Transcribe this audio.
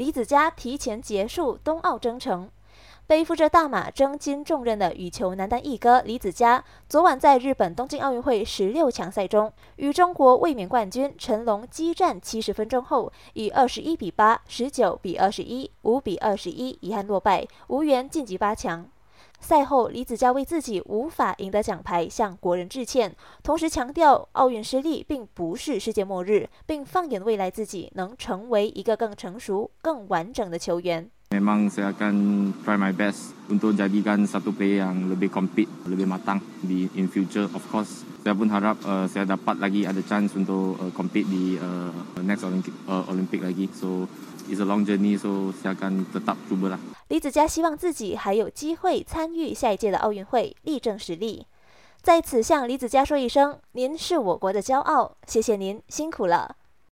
李子嘉提前结束冬奥征程。背负着大马争金重任的羽球男单一哥李子嘉，昨晚在日本东京奥运会十六强赛中，与中国卫冕冠军陈龙激战七十分钟后，以二十一比八、十九比二十一、五比二十一遗憾落败，无缘晋级八强。赛后，李子嘉为自己无法赢得奖牌向国人致歉，同时强调奥运失利并不是世界末日，并放眼未来自己能成为一个更成熟、更完整的球员。Memang saya akan try my best untuk jadikan satu player yang lebih compete, lebih matang di in future. Of course, saya pun harap uh, saya dapat lagi ada chance untuk uh, compete di uh, next Olympic uh, Olympic lagi. So it's a long journey, so saya akan tetap cuba lah. 李子嘉希望自己还有机会参与下一届的奥运会，力证实力。在此向李子嘉说一声，您是我国的骄傲，谢谢您辛苦了。